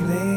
sleep.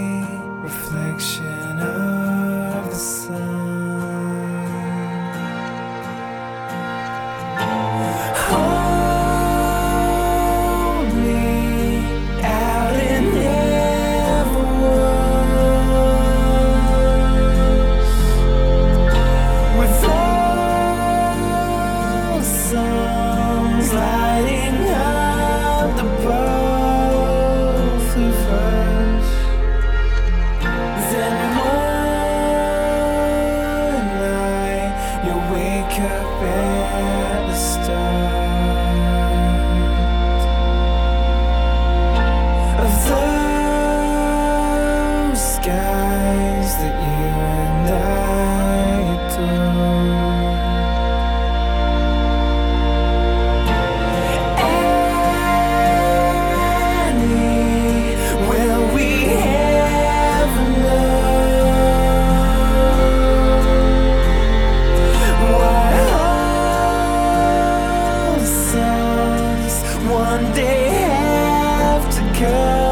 care